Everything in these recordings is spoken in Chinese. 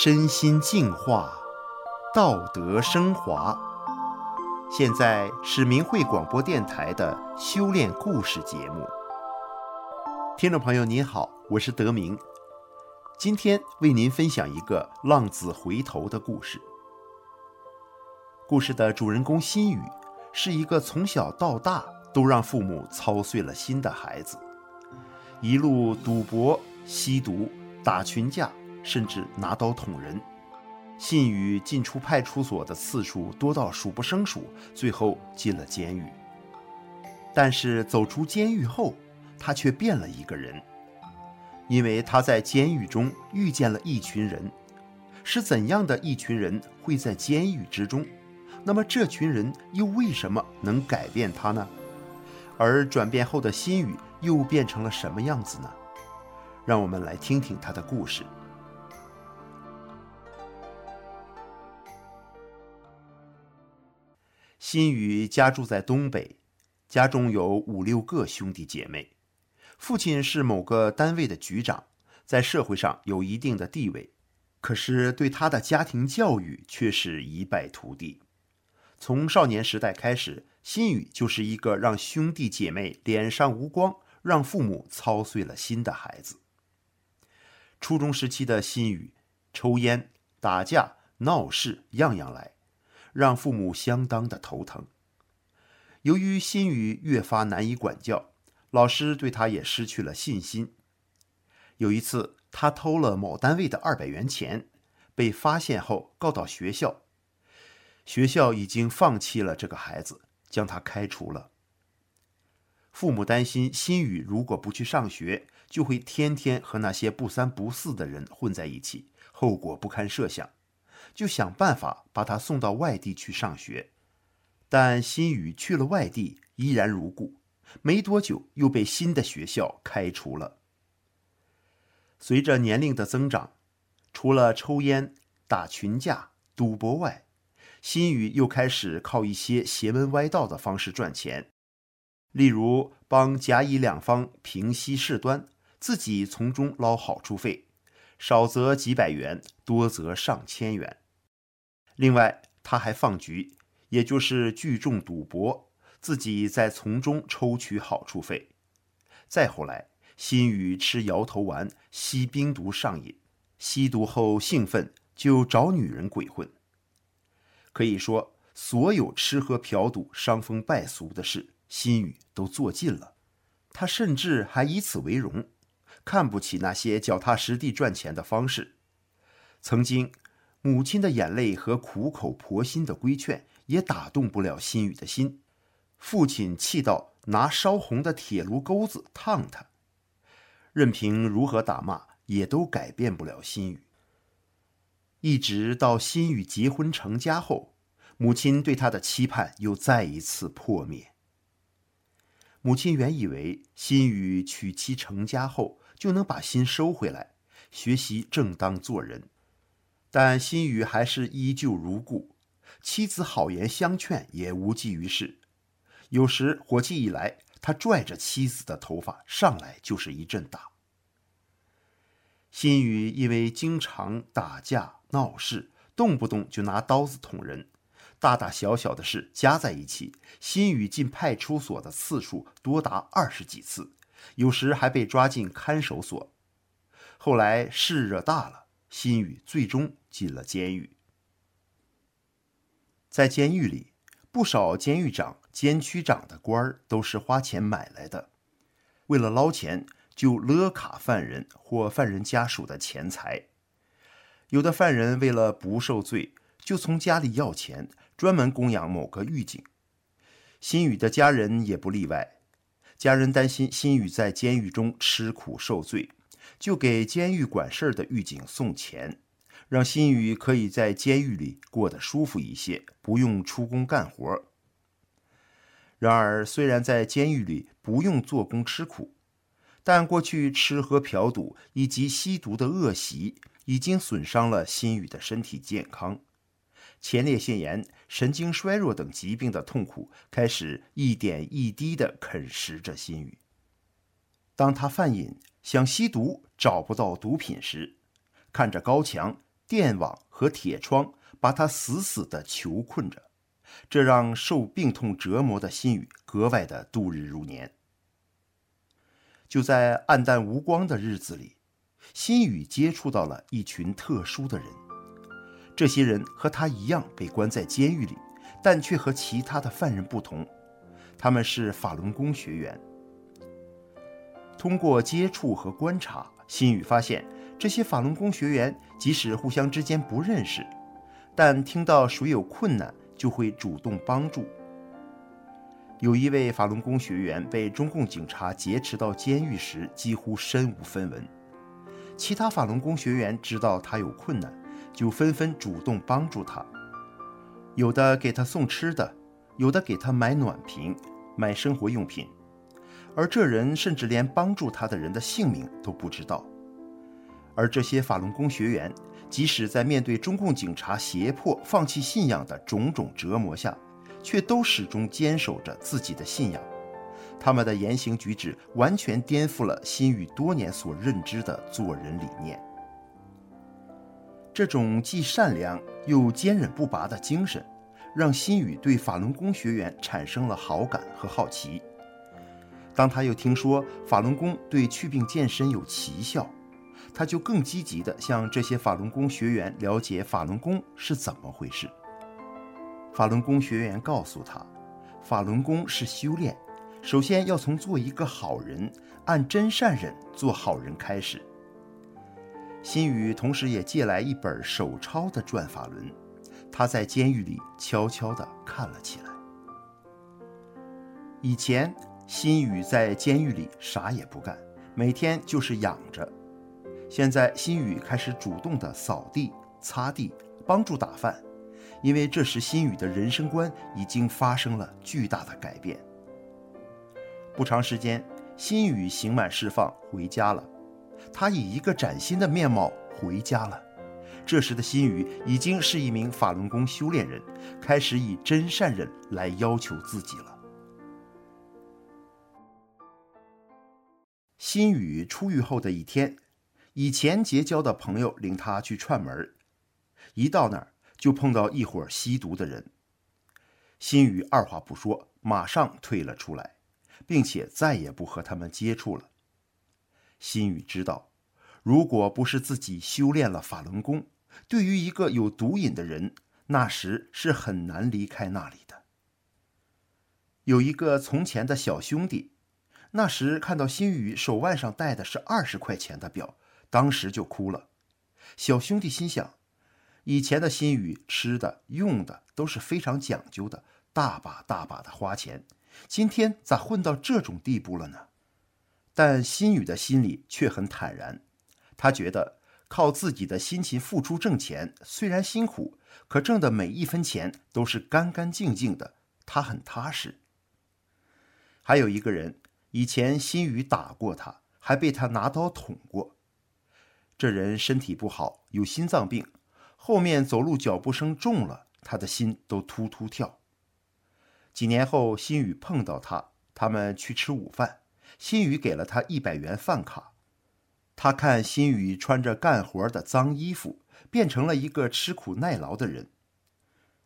身心净化，道德升华。现在是明慧广播电台的修炼故事节目。听众朋友您好，我是德明，今天为您分享一个浪子回头的故事。故事的主人公心雨是一个从小到大都让父母操碎了心的孩子，一路赌博、吸毒、打群架。甚至拿刀捅人，信宇进出派出所的次数多到数不胜数，最后进了监狱。但是走出监狱后，他却变了一个人，因为他在监狱中遇见了一群人。是怎样的一群人会在监狱之中？那么这群人又为什么能改变他呢？而转变后的心雨又变成了什么样子呢？让我们来听听他的故事。新宇家住在东北，家中有五六个兄弟姐妹，父亲是某个单位的局长，在社会上有一定的地位，可是对他的家庭教育却是一败涂地。从少年时代开始，新宇就是一个让兄弟姐妹脸上无光、让父母操碎了心的孩子。初中时期的新宇，抽烟、打架、闹事，样样来。让父母相当的头疼。由于心宇越发难以管教，老师对他也失去了信心。有一次，他偷了某单位的二百元钱，被发现后告到学校。学校已经放弃了这个孩子，将他开除了。父母担心心宇如果不去上学，就会天天和那些不三不四的人混在一起，后果不堪设想。就想办法把他送到外地去上学，但新宇去了外地依然如故，没多久又被新的学校开除了。随着年龄的增长，除了抽烟、打群架、赌博外，新宇又开始靠一些邪门歪道的方式赚钱，例如帮甲乙两方平息事端，自己从中捞好处费，少则几百元，多则上千元。另外，他还放局，也就是聚众赌博，自己再从中抽取好处费。再后来，心雨吃摇头丸、吸冰毒上瘾，吸毒后兴奋就找女人鬼混。可以说，所有吃喝嫖赌、伤风败俗的事，心雨都做尽了。他甚至还以此为荣，看不起那些脚踏实地赚钱的方式。曾经。母亲的眼泪和苦口婆心的规劝也打动不了心雨的心，父亲气到拿烧红的铁炉钩子烫他，任凭如何打骂，也都改变不了心雨。一直到心雨结婚成家后，母亲对他的期盼又再一次破灭。母亲原以为心雨娶妻成家后就能把心收回来，学习正当做人。但心雨还是依旧如故，妻子好言相劝也无济于事。有时火气一来，他拽着妻子的头发上来就是一阵打。心雨因为经常打架闹事，动不动就拿刀子捅人，大大小小的事加在一起，心雨进派出所的次数多达二十几次，有时还被抓进看守所。后来事惹大了。新宇最终进了监狱。在监狱里，不少监狱长、监区长的官儿都是花钱买来的，为了捞钱，就勒卡犯人或犯人家属的钱财。有的犯人为了不受罪，就从家里要钱，专门供养某个狱警。新宇的家人也不例外，家人担心心雨在监狱中吃苦受罪。就给监狱管事儿的狱警送钱，让心雨可以在监狱里过得舒服一些，不用出工干活。然而，虽然在监狱里不用做工吃苦，但过去吃喝嫖赌以及吸毒的恶习已经损伤了心雨的身体健康，前列腺炎、神经衰弱等疾病的痛苦开始一点一滴地啃食着心雨。当他犯瘾想吸毒，找不到毒品时，看着高墙，电网和铁窗把他死死地囚困着，这让受病痛折磨的心宇格外的度日如年。就在暗淡无光的日子里，心宇接触到了一群特殊的人。这些人和他一样被关在监狱里，但却和其他的犯人不同。他们是法轮功学员。通过接触和观察，辛宇发现这些法轮功学员即使互相之间不认识，但听到谁有困难，就会主动帮助。有一位法轮功学员被中共警察劫持到监狱时，几乎身无分文。其他法轮功学员知道他有困难，就纷纷主动帮助他，有的给他送吃的，有的给他买暖瓶、买生活用品，而这人甚至连帮助他的人的姓名都不知道。而这些法轮功学员，即使在面对中共警察胁迫放弃信仰的种种折磨下，却都始终坚守着自己的信仰，他们的言行举止完全颠覆了辛宇多年所认知的做人理念。这种既善良又坚忍不拔的精神，让辛宇对法轮功学员产生了好感和好奇。当他又听说法轮功对祛病健身有奇效，他就更积极地向这些法轮功学员了解法轮功是怎么回事。法轮功学员告诉他，法轮功是修炼，首先要从做一个好人，按真善忍做好人开始。辛宇同时也借来一本手抄的《转法轮》，他在监狱里悄悄地看了起来。以前，辛宇在监狱里啥也不干，每天就是养着。现在，辛宇开始主动地扫地、擦地，帮助打饭。因为这时辛宇的人生观已经发生了巨大的改变。不长时间，辛宇刑满释放回家了，他以一个崭新的面貌回家了。这时的辛宇已经是一名法轮功修炼人，开始以真善忍来要求自己了。辛宇出狱后的一天，以前结交的朋友领他去串门，一到那儿，就碰到一伙吸毒的人，辛宇二话不说，马上退了出来，并且再也不和他们接触了。辛宇知道，如果不是自己修炼了法轮功，对于一个有毒瘾的人，那时是很难离开那里的。有一个从前的小兄弟，那时看到辛宇手腕上戴的是二十块钱的表，当时就哭了。小兄弟心想。以前的辛宇吃的用的都是非常讲究的，大把大把的花钱，今天咋混到这种地步了呢？但辛宇的心里却很坦然，他觉得靠自己的辛勤付出挣钱，虽然辛苦，可挣的每一分钱都是干干净净的，他很踏实。还有一个人，以前辛宇打过他，还被他拿刀捅过。这人身体不好，有心脏病。后面走路脚步声重了，他的心都突突跳。几年后，辛宇碰到他，他们去吃午饭，辛宇给了他一百元饭卡。他看辛宇穿着干活的脏衣服，变成了一个吃苦耐劳的人。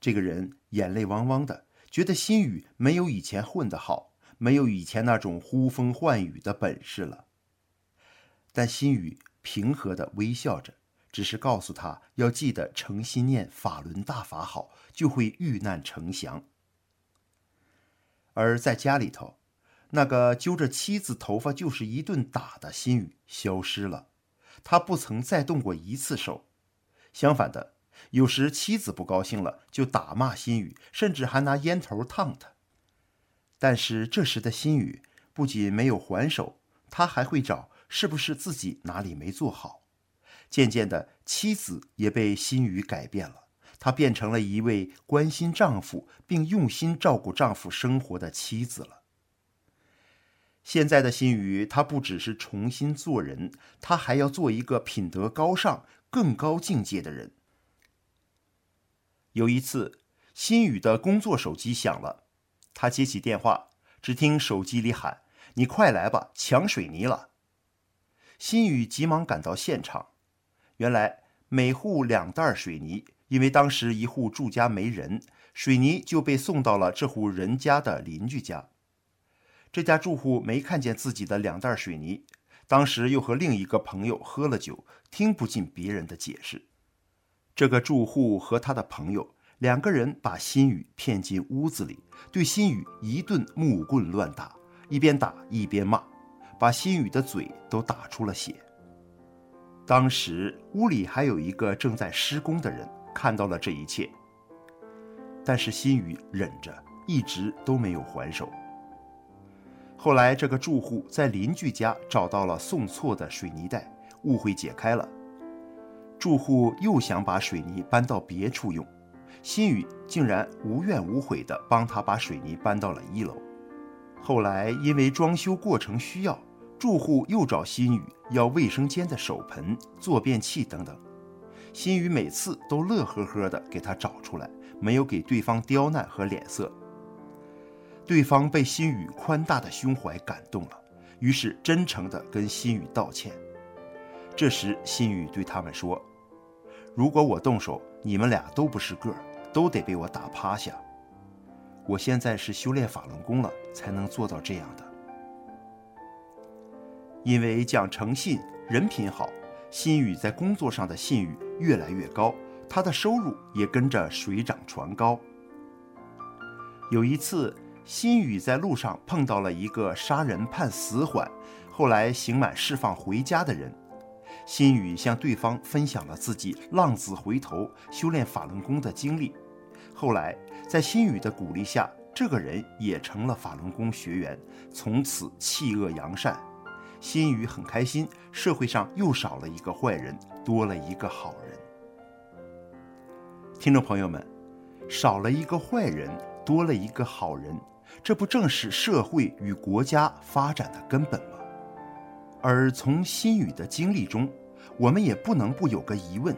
这个人眼泪汪汪的，觉得辛宇没有以前混得好，没有以前那种呼风唤雨的本事了。但辛宇平和的微笑着。只是告诉他要记得诚心念法轮大法好，就会遇难成祥。而在家里头，那个揪着妻子头发就是一顿打的辛宇消失了，他不曾再动过一次手。相反的，有时妻子不高兴了就打骂辛宇，甚至还拿烟头烫他。但是这时的辛宇不仅没有还手，他还会找是不是自己哪里没做好。渐渐的，妻子也被辛宇改变了，她变成了一位关心丈夫并用心照顾丈夫生活的妻子了。现在的新宇，他不只是重新做人，他还要做一个品德高尚、更高境界的人。有一次，新宇的工作手机响了，他接起电话，只听手机里喊：“你快来吧，抢水泥了。”新宇急忙赶到现场。原来每户两袋水泥，因为当时一户住家没人，水泥就被送到了这户人家的邻居家。这家住户没看见自己的两袋水泥，当时又和另一个朋友喝了酒，听不进别人的解释。这个住户和他的朋友两个人把辛雨骗进屋子里，对辛雨一顿木棍乱打，一边打一边骂，把辛雨的嘴都打出了血。当时屋里还有一个正在施工的人看到了这一切，但是辛雨忍着，一直都没有还手。后来这个住户在邻居家找到了送错的水泥袋，误会解开了。住户又想把水泥搬到别处用，新宇竟然无怨无悔地帮他把水泥搬到了一楼。后来因为装修过程需要，住户又找新宇要卫生间的手盆、坐便器等等，新宇每次都乐呵呵地给他找出来，没有给对方刁难和脸色。对方被心雨宽大的胸怀感动了，于是真诚地跟心雨道歉。这时心雨对他们说：“如果我动手，你们俩都不是个儿，都得被我打趴下。我现在是修炼法轮功了，才能做到这样的。”因为讲诚信、人品好，心雨在工作上的信誉越来越高，他的收入也跟着水涨船高。有一次，辛宇在路上碰到了一个杀人判死缓，后来刑满释放回家的人，辛宇向对方分享了自己浪子回头修炼法轮功的经历。后来，在辛宇的鼓励下，这个人也成了法轮功学员，从此弃恶扬善。辛宇很开心，社会上又少了一个坏人，多了一个好人。听众朋友们，少了一个坏人，多了一个好人，这不正是社会与国家发展的根本吗？而从辛雨的经历中，我们也不能不有个疑问：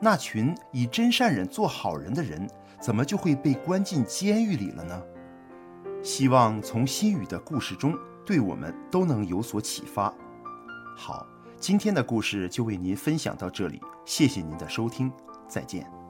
那群以真善忍做好人的人，怎么就会被关进监狱里了呢？希望从辛雨的故事中。对我们都能有所启发。好，今天的故事就为您分享到这里，谢谢您的收听，再见。